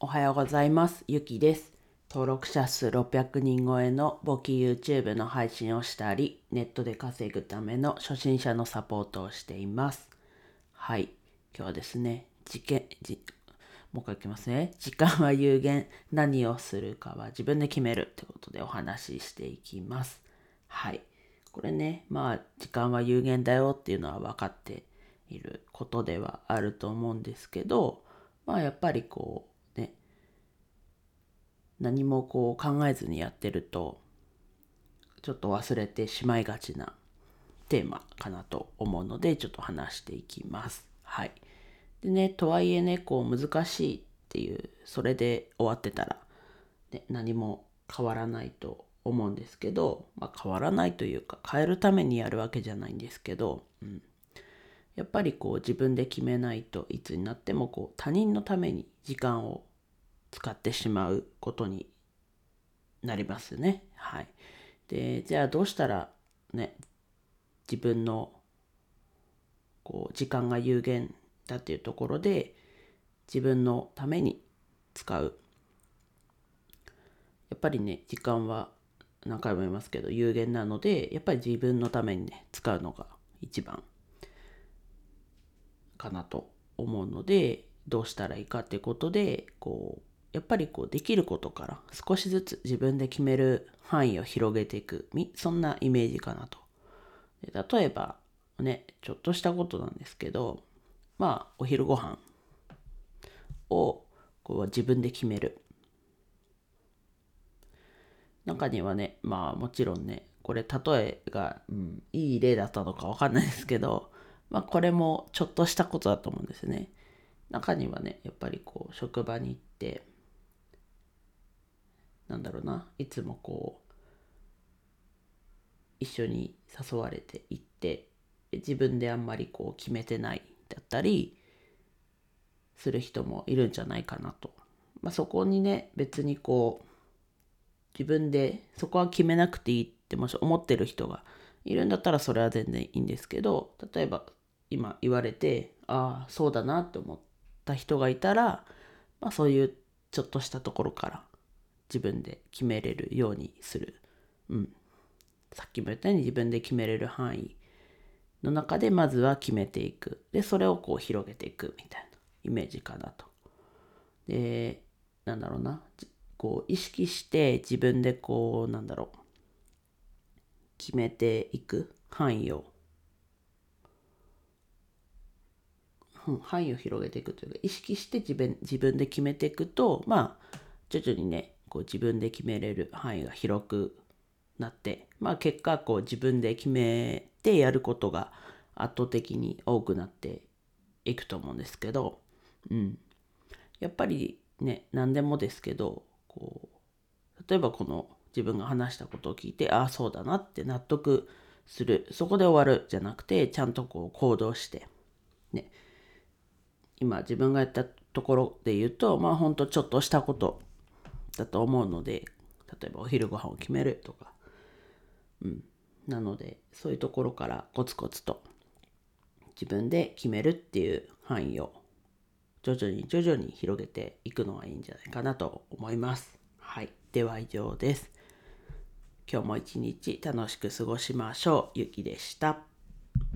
おはようございます。ゆきです。登録者数600人超えの簿記 YouTube の配信をしたり、ネットで稼ぐための初心者のサポートをしています。はい。今日はですね、事件、もう一回いきますね。時間は有限。何をするかは自分で決めるってことでお話ししていきます。はい。これね、まあ、時間は有限だよっていうのは分かっていることではあると思うんですけど、まあ、やっぱりこう、何もこう考えずにやってると、ちょっと忘れてしまいがちなテーマかなと思うので、ちょっと話していきます。はい。でね、とはいえね、こう難しいっていう、それで終わってたら、ね、何も変わらないと思うんですけど、まあ、変わらないというか、変えるためにやるわけじゃないんですけど、うん、やっぱりこう自分で決めないといつになってもこう他人のために時間を使ってしまうことになりますね。はい。で、じゃあどうしたらね、自分のこう時間が有限だっていうところで自分のために使う。やっぱりね、時間は何回も言いますけど有限なので、やっぱり自分のためにね、使うのが一番かなと思うので、どうしたらいいかってことで、こう、やっぱりこうできることから少しずつ自分で決める範囲を広げていく、そんなイメージかなと。例えばね、ちょっとしたことなんですけど、まあ、お昼ご飯をこう自分で決める。中にはね、まあもちろんね、これ例えが、うん、いい例だったのかわかんないですけど、まあこれもちょっとしたことだと思うんですね。中にはね、やっぱりこう職場に行って、なんだろうな、いつもこう、一緒に誘われて行って、自分であんまりこう決めてないだったりする人もいるんじゃないかなと。まあそこにね、別にこう、自分でそこは決めなくていいってもし思ってる人がいるんだったらそれは全然いいんですけど例えば今言われてああそうだなって思った人がいたら、まあ、そういうちょっとしたところから自分で決めれるようにする、うん、さっきも言ったように自分で決めれる範囲の中でまずは決めていく。でそれをこう広げていくみたいなイメージかなと。でなんだろうな。こう意識して自分でこうなんだろう。決めていく範囲を、うん、範囲を広げていくというか意識して自分自分で決めていくとまあ徐々にねこう自分で決めれる範囲が広くなってまあ結果こう自分で決めてやることが圧倒的に多くなっていくと思うんですけど、うん、やっぱりね何でもですけどこう例えばこの自分が話したことを聞いてああそうだなって納得するそこで終わるじゃなくてちゃんとこう行動してね。今自分がやったところで言うとまあほんとちょっとしたことだと思うので例えばお昼ご飯を決めるとかうんなのでそういうところからコツコツと自分で決めるっていう範囲を徐々に徐々に広げていくのはいいんじゃないかなと思います。はい。では以上です。今日も一日楽しく過ごしましょう。ゆきでした。